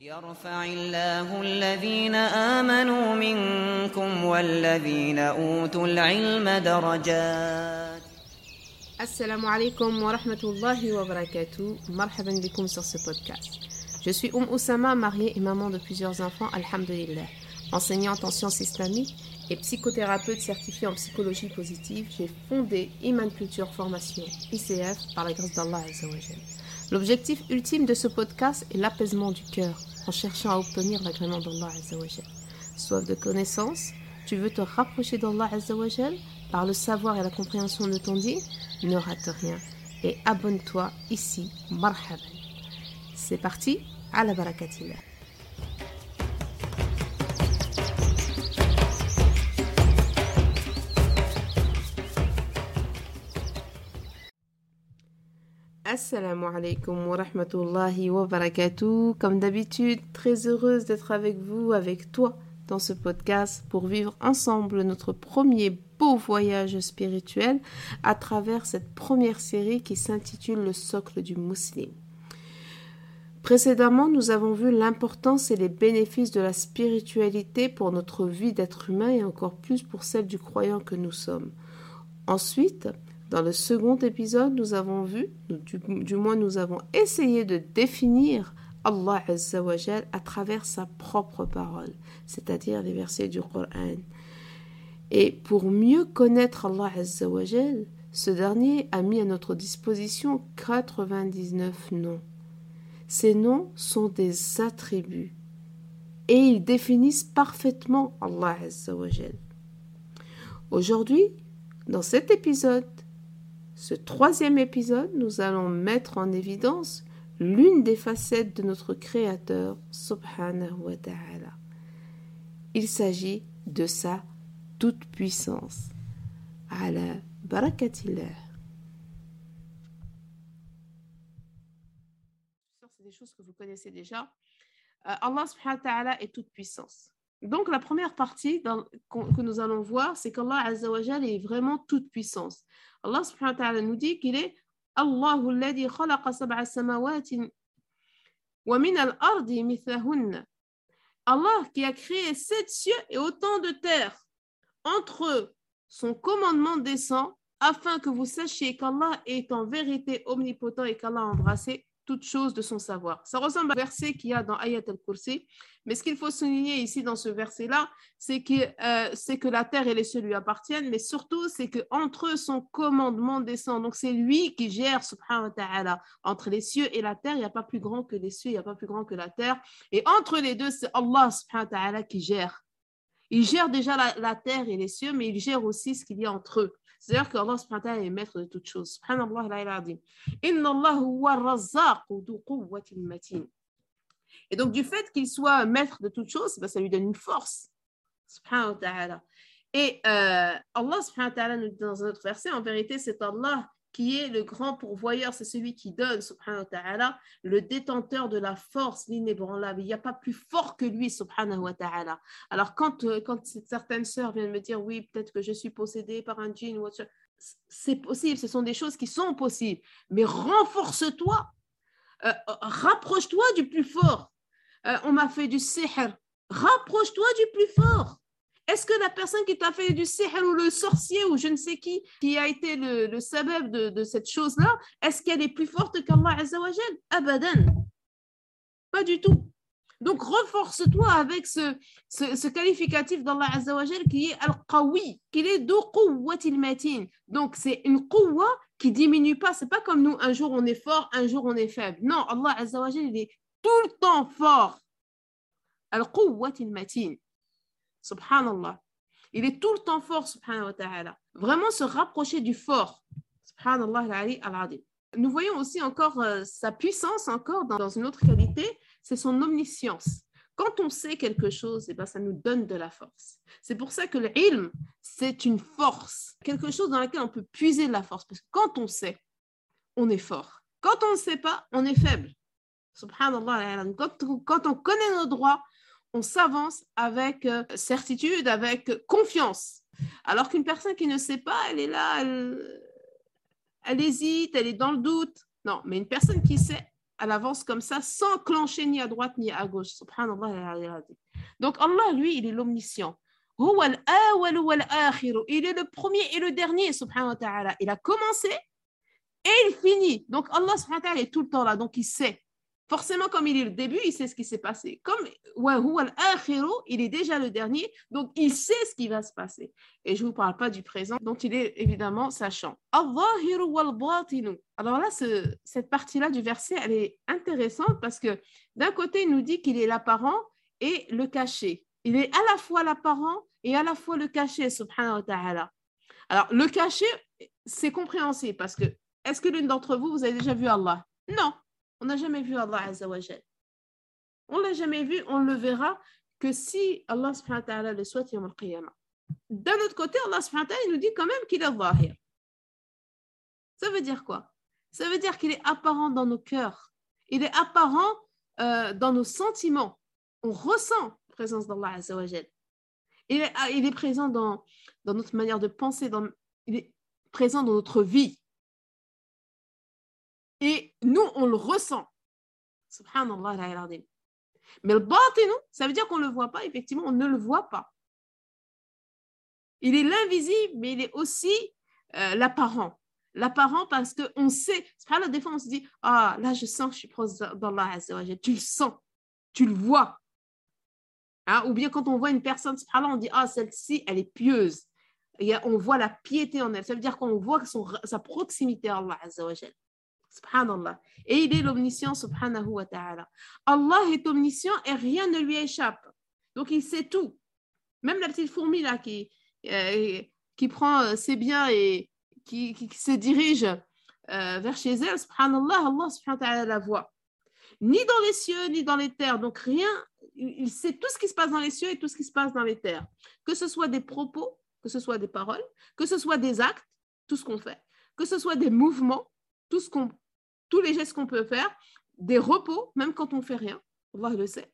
يرفع الله الذين آمنوا منكم والذين أوتوا العلم درجات Assalamu alaikum wa rahmatullahi wa barakatuh. Marhaban bikum sur ce podcast. Je suis Oum Oussama, mariée et maman de plusieurs enfants, alhamdulillah. Enseignante en sciences islamiques et psychothérapeute certifiée en psychologie positive, j'ai fondé Iman Culture Formation, ICF, par la grâce d'Allah Azzawajal. L'objectif ultime de ce podcast est l'apaisement du cœur en cherchant à obtenir l'agrément d'Allah Azzawajal. Soif de connaissance, tu veux te rapprocher d'Allah Azzawajal par le savoir et la compréhension de ton dit, ne rate rien et abonne-toi ici, marhaban. C'est parti, à la barakatillah. Assalamu alaikum wa rahmatullahi wa barakatuh. Comme d'habitude, très heureuse d'être avec vous, avec toi, dans ce podcast pour vivre ensemble notre premier beau voyage spirituel à travers cette première série qui s'intitule Le socle du musulman. Précédemment, nous avons vu l'importance et les bénéfices de la spiritualité pour notre vie d'être humain et encore plus pour celle du croyant que nous sommes. Ensuite, dans le second épisode, nous avons vu, du, moins nous avons essayé de définir Allah Azzawajal à travers sa propre parole, c'est-à-dire les versets du Coran. Et pour mieux connaître Allah Azzawajal, ce dernier a mis à notre disposition 99 noms. Ces noms sont des attributs et ils définissent parfaitement Allah Azzawajal. Aujourd'hui, dans cet épisode, ce troisième épisode, nous allons mettre en évidence l'une des facettes de notre Créateur, subhanahu wa ta'ala. Il s'agit de sa toute-puissance. Ala barakatillah. C'est des choses que vous connaissez déjà. Euh, Allah subhanahu wa ta'ala est toute-puissance. Donc, la première partie que nous allons voir, c'est qu'Allah est vraiment toute puissance. Allah nous dit qu'il est Allah qui a créé sept cieux et autant de terres. Entre eux, son commandement descend afin que vous sachiez qu'Allah est en vérité omnipotent et qu'Allah a embrassé toute chose de son savoir. Ça ressemble au verset qu'il y a dans Ayat al-Kursi, mais ce qu'il faut souligner ici dans ce verset-là, c'est que, euh, c'est que la terre et les cieux lui appartiennent, mais surtout, c'est qu'entre eux, son commandement descend. Donc, c'est lui qui gère, subhanahu wa ta'ala. Entre les cieux et la terre, il n'y a pas plus grand que les cieux, il n'y a pas plus grand que la terre. Et entre les deux, c'est Allah, subhanahu wa ta'ala, qui gère. Il gère déjà la terre et les cieux, mais il gère aussi ce qu'il y a entre eux. C'est-à-dire que Allah subhanahu wa ta'ala est maître de toutes choses. Subhanallah la ilaha Inna Allah huwa razzaq du quwwatin matin. Et donc, du fait qu'il soit maître de toutes choses, ben, ça lui donne une force. Subhanahu wa ta'ala. Et euh, Allah subhanahu wa ta'ala nous dit dans un autre verset, en vérité, c'est Allah qui est le grand pourvoyeur, c'est celui qui donne, subhanahu le détenteur de la force, l'inébranlable. Il n'y a pas plus fort que lui, subhanahu wa ta'ala. Alors, quand, euh, quand certaines sœurs viennent me dire, oui, peut-être que je suis possédée par un djinn, c'est possible, ce sont des choses qui sont possibles, mais renforce-toi, euh, rapproche-toi du plus fort. Euh, on m'a fait du sihr, rapproche-toi du plus fort. Est-ce que la personne qui t'a fait du sihr ou le sorcier ou je ne sais qui, qui a été le, le sabab de, cette chose-là, est-ce qu'elle est plus forte qu'Allah Azzawajal Abadan. Pas du tout. Donc, renforce-toi avec ce, qualificatif d'Allah Azzawajal qui est Al-Qawi, qui est quwwatil matin. Donc, c'est une quwwa qui diminue pas. C'est pas comme nous, un jour on est fort, un jour on est faible. Non, Allah Azzawajal, il est tout le temps fort. Al-Quwwatil matin. Subhanallah. Il est tout le temps fort, subhanahu wa ta'ala. Vraiment se rapprocher du fort. Subhanallah al Nous voyons aussi encore euh, sa puissance, encore dans, une autre qualité, c'est son omniscience. Quand on sait quelque chose, eh ben, ça nous donne de la force. C'est pour ça que le ilm, c'est une force, quelque chose dans laquelle on peut puiser de la force. Parce que quand on sait, on est fort. Quand on ne sait pas, on est faible. Subhanallah. Quand on connaît nos droits, on s'avance avec euh, certitude, avec confiance. Alors qu'une personne qui ne sait pas, elle est là, elle, hésite, elle est dans le doute. Non, mais une personne qui sait, elle avance comme ça sans clencher ni à droite ni à gauche. Subhanallah. Donc Allah, lui, il est l'omniscient. Il est le premier et le dernier. Il a commencé et il finit. Donc Allah subhanahu wa ta'ala est tout le temps là, donc il sait. Forcément, comme il est le début, il sait ce qui s'est passé. Comme il est déjà le dernier, donc il sait ce qui va se passer. Et je ne vous parle pas du présent, dont il est évidemment sachant. Alors là, cette partie-là du verset, elle est intéressante parce que d'un côté, il nous dit qu'il est l'apparent et le caché. Il est à la fois l'apparent et à la fois le caché, subhanahu wa ta'ala. Alors, le caché, c'est compréhensible parce que est-ce que l'une d'entre vous, vous avez déjà vu Allah? Non. On n'a jamais vu Allah Azzawajal. On l'a jamais vu, on le verra que si Allah subhanahu wa ta'ala le souhaite, al-qiyamah. D'un autre côté, Allah subhanahu wa ta'ala nous dit quand même qu'il est zahir. Ça veut dire quoi? Ça veut dire qu'il est apparent dans nos cœurs. Il est apparent euh, dans nos sentiments. On ressent la présence d'Allah Azzawajal. Il est, il est présent dans, dans notre manière de penser, il est présent dans notre vie. Et nous, on le ressent. Subhanallah, Mais le nous, ça veut dire qu'on ne le voit pas, effectivement, on ne le voit pas. Il est l'invisible, mais il est aussi euh, l'apparent. L'apparent parce qu'on sait, pas la défense, on se dit, ah, là, je sens que je suis proche d'Allah, tu le sens, tu le vois. Hein? Ou bien quand on voit une personne, on dit, ah, celle-ci, elle est pieuse. On voit la piété en elle. Ça veut dire qu'on voit sa proximité à Allah, Subhanallah. Et il est l'omniscient, subhanahu wa ta'ala. Allah est omniscient et rien ne lui échappe. Donc il sait tout. Même la petite fourmi là qui, euh, qui prend euh, ses biens et qui, qui, se dirige euh, vers chez elle, subhanallah, Allah subhanahu wa ta'ala la voit. Ni dans les cieux, ni dans les terres. Donc rien, il sait tout ce qui se passe dans les cieux et tout ce qui se passe dans les terres. Que ce soit des propos, que ce soit des paroles, que ce soit des actes, tout ce qu'on fait, que ce soit des mouvements, tout ce qu'on tous les gestes qu'on peut faire, des repos, même quand on ne fait rien, Allah le sait,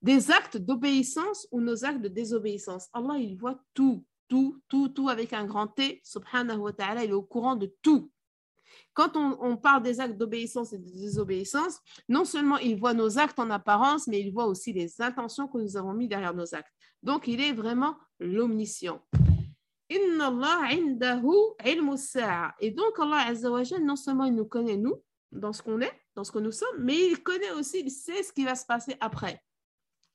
des actes d'obéissance ou nos actes de désobéissance. Allah, il voit tout, tout, tout, tout avec un grand T, subhanahu wa ta'ala, il est au courant de tout. Quand on, parle des actes d'obéissance et de désobéissance, non seulement il voit nos actes en apparence, mais il voit aussi les intentions que nous avons mis derrière nos actes. Donc, il est vraiment l'omniscient. Et donc, Allah non seulement il nous connaît, nous, dans ce qu'on est, dans ce que nous sommes, mais il connaît aussi, il sait ce qui va se passer après.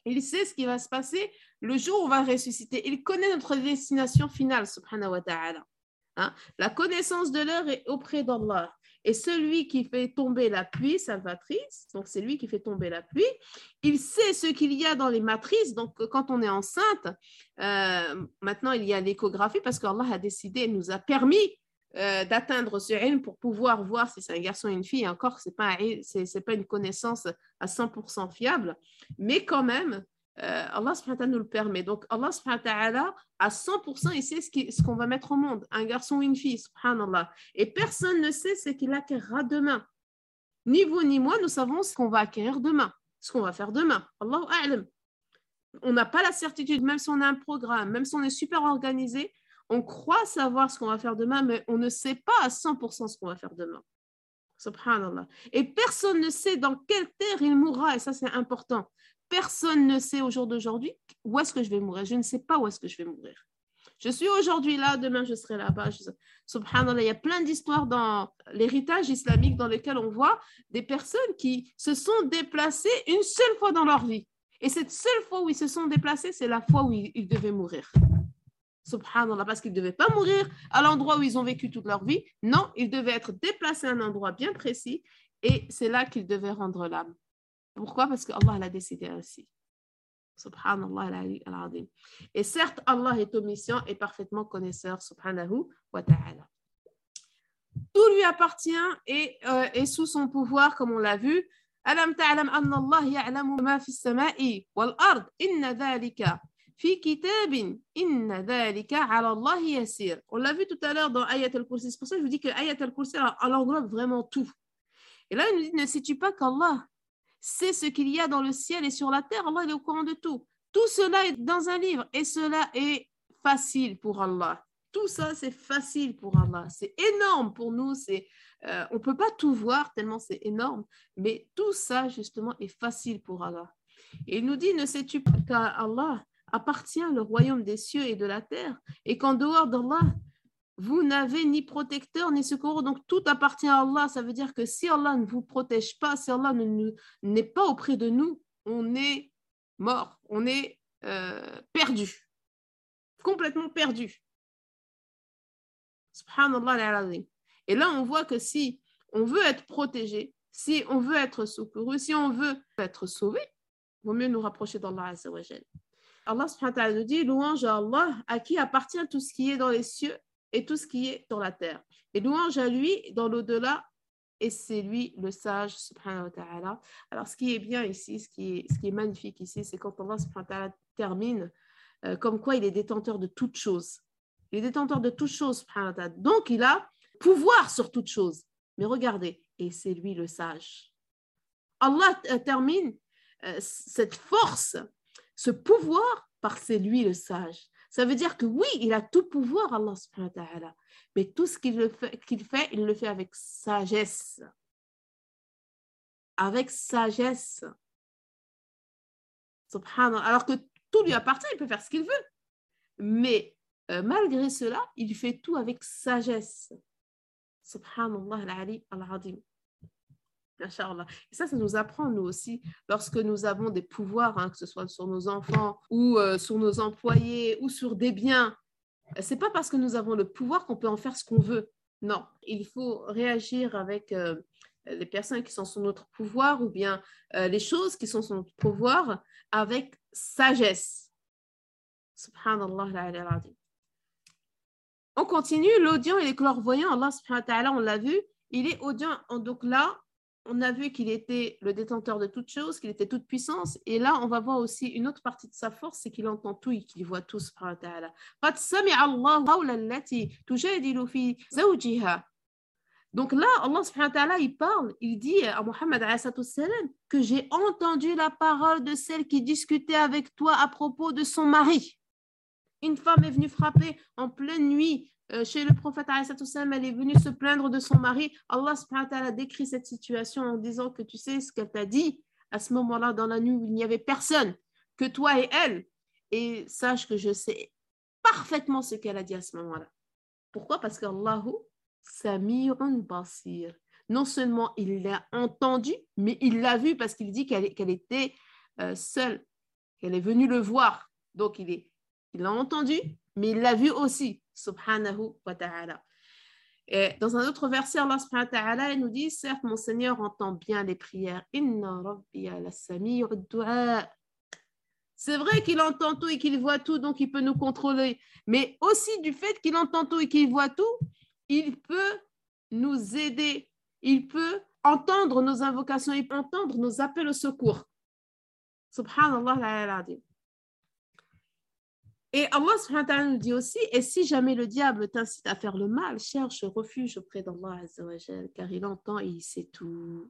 Il sait ce qui va se passer le jour où on va ressusciter. Il connaît notre destination finale, subhanahu wa ta'ala. Hein? La connaissance de l'heure est auprès d'Allah. Et celui qui fait tomber la pluie salvatrice, donc c'est lui qui fait tomber la pluie, il sait ce qu'il y a dans les matrices. Donc quand on est enceinte, euh, maintenant il y a l'échographie parce qu'Allah a décidé, nous a permis euh, d'atteindre ce ilm pour pouvoir voir si c'est un garçon ou une fille. Encore, ce n'est pas, c'est, pas une connaissance à 100% fiable, mais quand même, euh, Allah nous le permet. Donc, Allah à 100%, il sait ce, qu'on va mettre au monde, un garçon ou une fille, subhanallah. Et personne ne sait ce qu'il acquérera demain. Ni vous ni moi, nous savons ce qu'on va acquérir demain, ce qu'on va faire demain. Allahu a'lam. On n'a pas la certitude, même si on a un programme, même si on est super organisé, on croit savoir ce qu'on va faire demain, mais on ne sait pas à 100% ce qu'on va faire demain. Subhanallah. Et personne ne sait dans quelle terre il mourra, et ça c'est important. Personne ne sait au jour d'aujourd'hui où est-ce que je vais mourir. Je ne sais pas où est-ce que je vais mourir. Je suis aujourd'hui là, demain je serai là-bas. Subhanallah, il y a plein d'histoires dans l'héritage islamique dans lesquelles on voit des personnes qui se sont déplacées une seule fois dans leur vie. Et cette seule fois où ils se sont déplacés, c'est la fois où ils devaient mourir subhanallah, parce qu'ils ne devaient pas mourir à l'endroit où ils ont vécu toute leur vie. Non, ils devaient être déplacés à un endroit bien précis et c'est là qu'ils devaient rendre l'âme. Pourquoi? Parce que Allah l'a décidé ainsi. Subhanallah Et certes, Allah est omniscient et parfaitement connaisseur, subhanahu wa ta'ala. Tout lui appartient et euh, est sous son pouvoir, comme on l'a vu. Alam ta'lam anna Allah ya'lamu ma fi samai wal ard. Inna on l'a vu tout à l'heure dans Ayat al-Kursi. C'est pour ça que je vous dis que Ayat al-Kursi, englobe vraiment tout. Et là, il nous dit, ne sais-tu pas qu'Allah sait ce qu'il y a dans le ciel et sur la terre? Allah est au courant de tout. Tout cela est dans un livre et cela est facile pour Allah. Tout ça, c'est facile pour Allah. C'est énorme pour nous. Euh, on ne peut pas tout voir tellement c'est énorme, mais tout ça, justement, est facile pour Allah. Et il nous dit, ne sais-tu pas qu'à Allah appartient le royaume des cieux et de la terre, et qu'en dehors d'Allah, vous n'avez ni protecteur ni secours, donc tout appartient à Allah. Ça veut dire que si Allah ne vous protège pas, si Allah n'est pas auprès de nous, on est mort, on est euh, perdu, complètement perdu. Subhanallah Et là, on voit que si on veut être protégé, si on veut être secouru, si on veut être sauvé, il vaut mieux nous rapprocher d'Allah Allah subhanahu wa nous dit louange à Allah à qui appartient tout ce qui est dans les cieux et tout ce qui est sur la terre. Et louange à lui dans l'au-delà et c'est lui le sage subhanahu. Alors ce qui est bien ici, ce qui est, magnifique ici, c'est quand Allah subhanahu wa ta'ala termine euh, comme quoi il est détenteur de toutes choses. Il est détenteur de toutes choses, donc il a pouvoir sur toutes choses. Mais regardez, et c'est lui le sage. Allah euh, termine euh, cette force, ce pouvoir, par c'est lui le sage. Ça veut dire que oui, il a tout pouvoir, Allah subhanahu wa ta'ala. Mais tout ce qu'il fait, il le fait avec sagesse. Avec sagesse. Subhanallah. Alors que tout lui appartient, il peut faire ce qu'il veut. Mais euh, malgré cela, il fait tout avec sagesse. Subhanallah al-Ali al-Adim. Et ça, ça nous apprend, nous aussi, lorsque nous avons des pouvoirs, hein, que ce soit sur nos enfants ou euh, sur nos employés ou sur des biens. C'est pas parce que nous avons le pouvoir qu'on peut en faire ce qu'on veut. Non, il faut réagir avec euh, les personnes qui sont sous notre pouvoir ou bien les choses qui sont sous notre pouvoir avec sagesse. Subhanallah. On continue, l'audient et les clairvoyants, Allah subhanahu wa on l'a vu, il est audient. Donc là, on a vu qu'il était le détenteur de toutes choses, qu'il était toute puissance. Et là, on va voir aussi une autre partie de sa force, c'est qu'il entend tout et qu'il voit tout, subhanahu wa. Donc là, Allah subhanahu il parle, il dit à Muhammad que j'ai entendu la parole de celle qui discutait avec toi à propos de son mari. Une femme est venue frapper en pleine nuit euh, chez le prophète, elle est venue se plaindre de son mari. Allah a décrit cette situation en disant que tu sais ce qu'elle t'a dit? À ce moment-là, dans la nuit où il n'y avait personne, que toi et elle. Et sache que je sais parfaitement ce qu'elle a dit à ce moment-là. Pourquoi? Parce qu'Allahu Samirun Basir. Non seulement il l'a entendu, mais il l'a vu parce qu'il dit qu'elle était euh, seule, qu'elle est venue le voir. Donc il il l'a entendu, mais il l'a vu aussi, subhanahu wa ta'ala. Dans un autre verset, Allah subhanahu wa ta'ala nous dit, certes, mon Seigneur entend bien les prières. Inna rabbi C'est vrai qu'il entend tout et qu'il voit tout, donc il peut nous contrôler. Mais aussi du fait qu'il entend tout et qu'il voit tout, il peut nous aider. Il peut entendre nos invocations, il peut entendre nos appels au secours. Subhanallah et Allah nous dit aussi, et si jamais le diable t'incite à faire le mal, cherche refuge auprès d'Allah car il entend et il sait tout.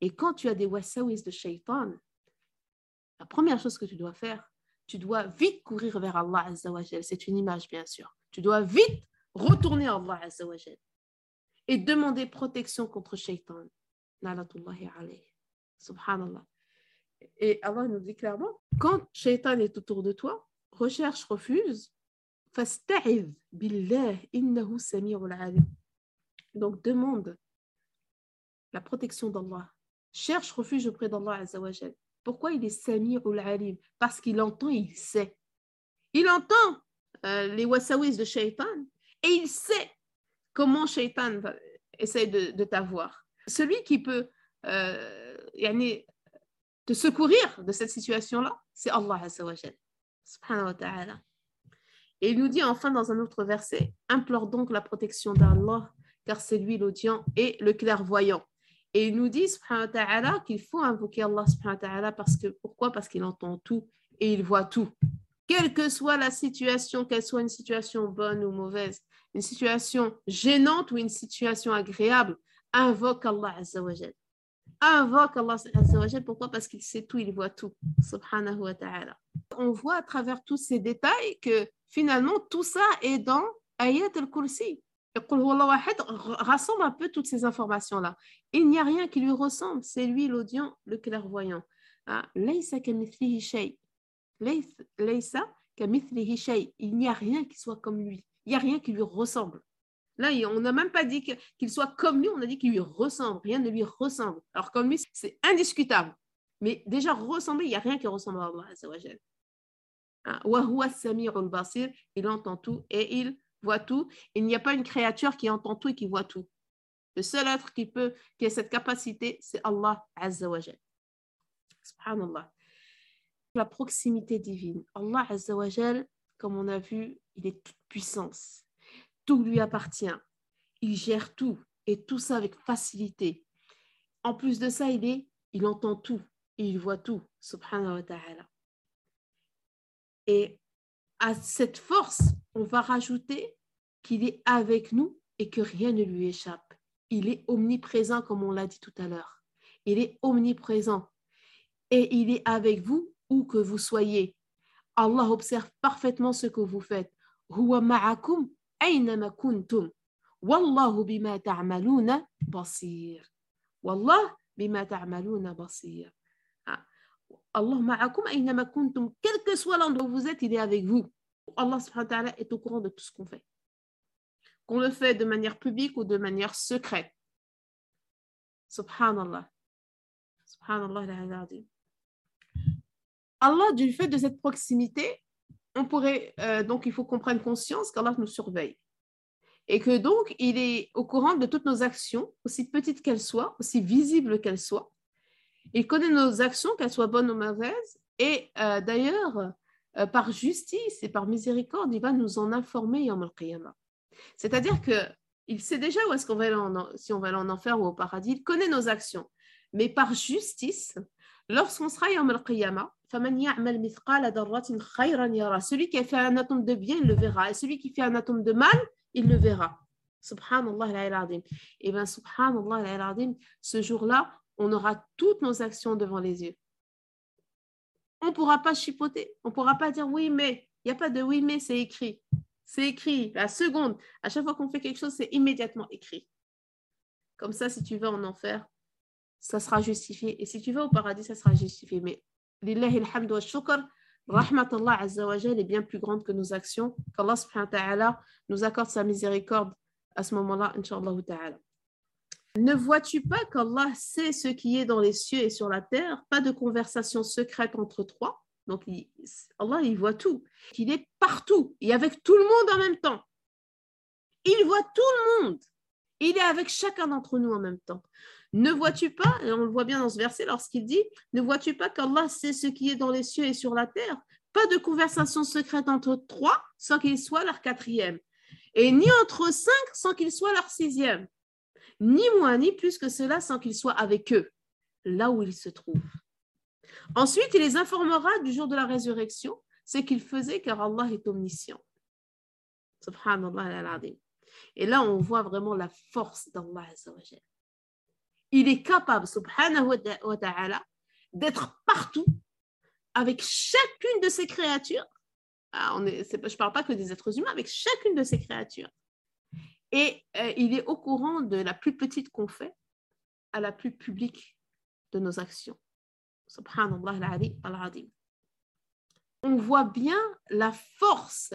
Et quand tu as des wasawis de shaitan, la première chose que tu dois faire, tu dois vite courir vers Allah C'est une image, bien sûr. Tu dois vite retourner à Allah et demander protection contre shaitan. Subhanallah. Et Allah nous dit clairement, quand shaitan est autour de toi, recherche refuse, Donc demande la protection d'Allah. Cherche refuge auprès d'Allah Azzawajal. Pourquoi il est Sami'ul Alim? Parce qu'il entend il sait. Il entend euh, les wasawis de Shaitan et il sait comment Shaitan essaie de, de t'avoir. Celui qui peut euh, te secourir de cette situation-là, c'est Allah Azzawajal. Et il nous dit enfin dans un autre verset, implore donc la protection d'Allah, car c'est lui l'audient et le clairvoyant. Et il nous dit qu'il faut invoquer Allah parce que pourquoi? Parce qu'il entend tout et il voit tout. Quelle que soit la situation, qu'elle soit une situation bonne ou mauvaise, une situation gênante ou une situation agréable, invoque Allah Azzawajal. Invoque Allah. Pourquoi? Parce qu'il sait tout, il voit tout. Subhanahu wa ta'ala on voit à travers tous ces détails que finalement tout ça est dans Ayat al-Kursi. Rassemble un peu toutes ces informations-là. Il n'y a rien qui lui ressemble. C'est lui l'audient, le clairvoyant. Ah. Il n'y a rien qui soit comme lui. Il n'y a rien qui lui ressemble. Là, on n'a même pas dit qu'il soit comme lui, on a dit qu'il lui ressemble. Rien ne lui ressemble. Alors, comme lui, c'est indiscutable. Mais déjà, ressembler, il n'y a rien qui ressemble à Allah. Azza wa Jal. Ah, wa huwa as-sami'ul basir. Il entend tout et il voit tout. Il n'y a pas une créature qui entend tout et qui voit tout. Le seul être qui peut, qui a cette capacité, c'est Allah Azza wa Jal. Subhanallah. La proximité divine. Allah comme on a vu, il est toute puissance. Tout lui appartient. Il gère tout et tout ça avec facilité. En plus de ça, il est, il entend tout et il voit tout. Subhanahu wa ta'ala. Et à cette force, on va rajouter qu'il est avec nous et que rien ne lui échappe. Il est omniprésent, comme on l'a dit tout à l'heure. Il est omniprésent. Et il est avec vous où que vous soyez. Allah observe parfaitement ce que vous faites. Huwa ma'akum aynama kuntum. Wallahu bima ta'maluna basir. Wallah bima ta'maluna basir. Ah. Allah ma'akum aynama kuntum. Quel que soit l'endroit où vous êtes, il est avec vous. Allah subhanahu wa ta'ala est au courant de tout ce qu'on fait. Qu'on le fait de manière publique ou de manière secrète. Subhanallah. Subhanallah. Allah, du fait de cette proximité, on pourrait, euh, donc il faut qu'on prenne conscience qu'Allah nous surveille. Et que donc, il est au courant de toutes nos actions, aussi petites qu'elles soient, aussi visibles qu'elles soient. Il connaît nos actions, qu'elles soient bonnes ou mauvaises. Et euh, d'ailleurs, euh, par justice et par miséricorde, il va nous en informer Yom al-Qiyamah. C'est-à-dire qu'il sait déjà où est-ce qu'on va aller si on va aller en enfer ou au paradis. Il connaît nos actions. Mais par justice, lorsqu'on sera Yom al-Qiyamah, celui qui a fait un atome de bien, il le verra. Et celui qui fait un atome de mal, il le verra. Subhanallah al-Azim. Et bien, subhanallah ce jour-là, on aura toutes nos actions devant les yeux. On ne pourra pas chipoter. On ne pourra pas dire oui, mais. Il n'y a pas de oui, mais, c'est écrit. C'est écrit. La seconde, à chaque fois qu'on fait quelque chose, c'est immédiatement écrit. Comme ça, si tu vas en enfer, ça sera justifié. Et si tu vas au paradis, ça sera justifié. Mais lillahi alhamdu wa shukr, rahmatullah azza wa est bien plus grande que nos actions. Qu'Allah subhanahu wa nous accorde sa miséricorde à ce moment-là, inshallah ta'ala. Ne vois-tu pas qu'Allah sait ce qui est dans les cieux et sur la terre? Pas de conversation secrète entre trois. Donc, Allah, il voit tout. Il est partout et avec tout le monde en même temps. Il voit tout le monde. Il est avec chacun d'entre nous en même temps. Ne vois-tu pas, et on le voit bien dans ce verset lorsqu'il dit, ne vois-tu pas qu'Allah sait ce qui est dans les cieux et sur la terre? Pas de conversation secrète entre trois sans qu'il soit leur quatrième. Et ni entre cinq sans qu'il soit leur sixième ni moins ni plus que cela sans qu'il soit avec eux, là où ils se trouvent. Ensuite, il les informera du jour de la résurrection, ce qu'ils faisaient car Allah est omniscient. Subhanallah al-Azim. Et là, on voit vraiment la force d'Allah. Il est capable, subhanahu wa ta'ala, d'être partout avec chacune de ses créatures. Ah, on est, je ne parle pas que des êtres humains, avec chacune de ses créatures. Et euh, il est au courant de la plus petite qu'on fait à la plus publique de nos actions. Subhanallah. On voit bien la force,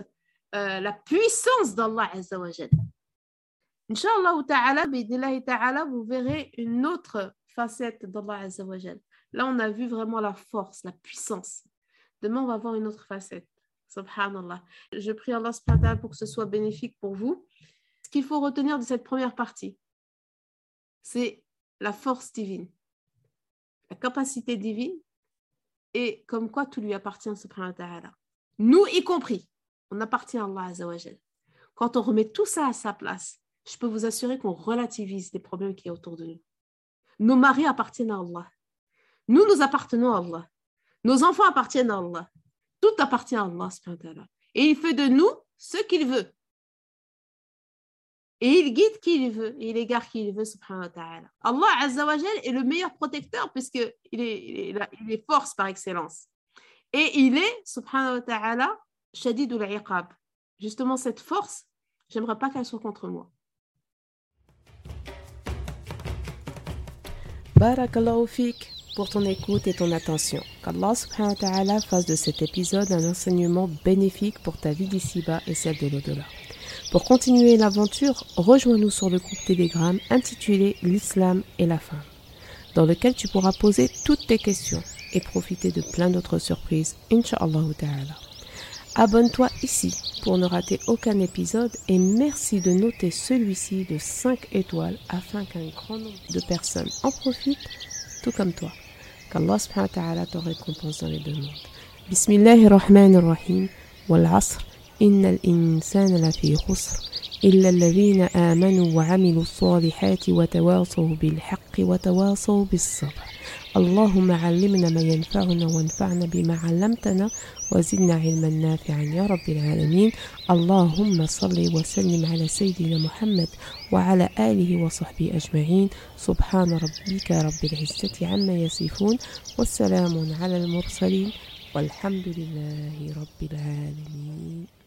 euh, la puissance d'Allah Azza wa Jal. Inch'Allah ta'ala, ta'ala, vous verrez une autre facette d'Allah Azza wa Jal. Là, on a vu vraiment la force, la puissance. Demain, on va voir une autre facette. Subhanallah. Je prie Allah ta'ala pour que ce soit bénéfique pour vous ce qu'il faut retenir de cette première partie, c'est la force divine, la capacité divine et comme quoi tout lui appartient, subhanahu wa ta'ala. Nous y compris, on appartient à Allah azawajal. Quand on remet tout ça à sa place, je peux vous assurer qu'on relativise les problèmes qui y autour de nous. Nos maris appartiennent à Allah. Nous, nous appartenons à Allah. Nos enfants appartiennent à Allah. Tout appartient à Allah. Et il fait de nous ce qu'il veut. Et il guide qui il veut, et il égare qui il veut, subhanahu wa ta'ala. Allah Azza wa Jal est le meilleur protecteur puisqu'il est, il est, il est force par excellence. Et il est, subhanahu wa ta'ala, shadidul iqab. Justement, cette force, j'aimerais pas qu'elle soit contre moi. Barakallahu fik pour ton écoute et ton attention. Qu'Allah subhanahu wa ta'ala fasse de cet épisode un enseignement bénéfique pour ta vie d'ici-bas et celle de l'au-delà. Pour continuer l'aventure, rejoins-nous sur le groupe Telegram intitulé L'Islam et la femme, dans lequel tu pourras poser toutes tes questions et profiter de plein d'autres surprises, Inch'Allah ta'ala. Abonne-toi ici pour ne rater aucun épisode et merci de noter celui-ci de 5 étoiles afin qu'un grand nombre de personnes en profitent, tout comme toi. Qu'Allah subhanahu wa ta'ala te récompense dans les deux mondes. Bismillahirrahmanirrahim. إن الإنسان لفي خسر إلا الذين آمنوا وعملوا الصالحات وتواصوا بالحق وتواصوا بالصبر اللهم علمنا ما ينفعنا وانفعنا بما علمتنا وزدنا علما نافعا يا رب العالمين اللهم صل وسلم على سيدنا محمد وعلى آله وصحبه أجمعين سبحان ربك رب العزة عما يصفون والسلام على المرسلين والحمد لله رب العالمين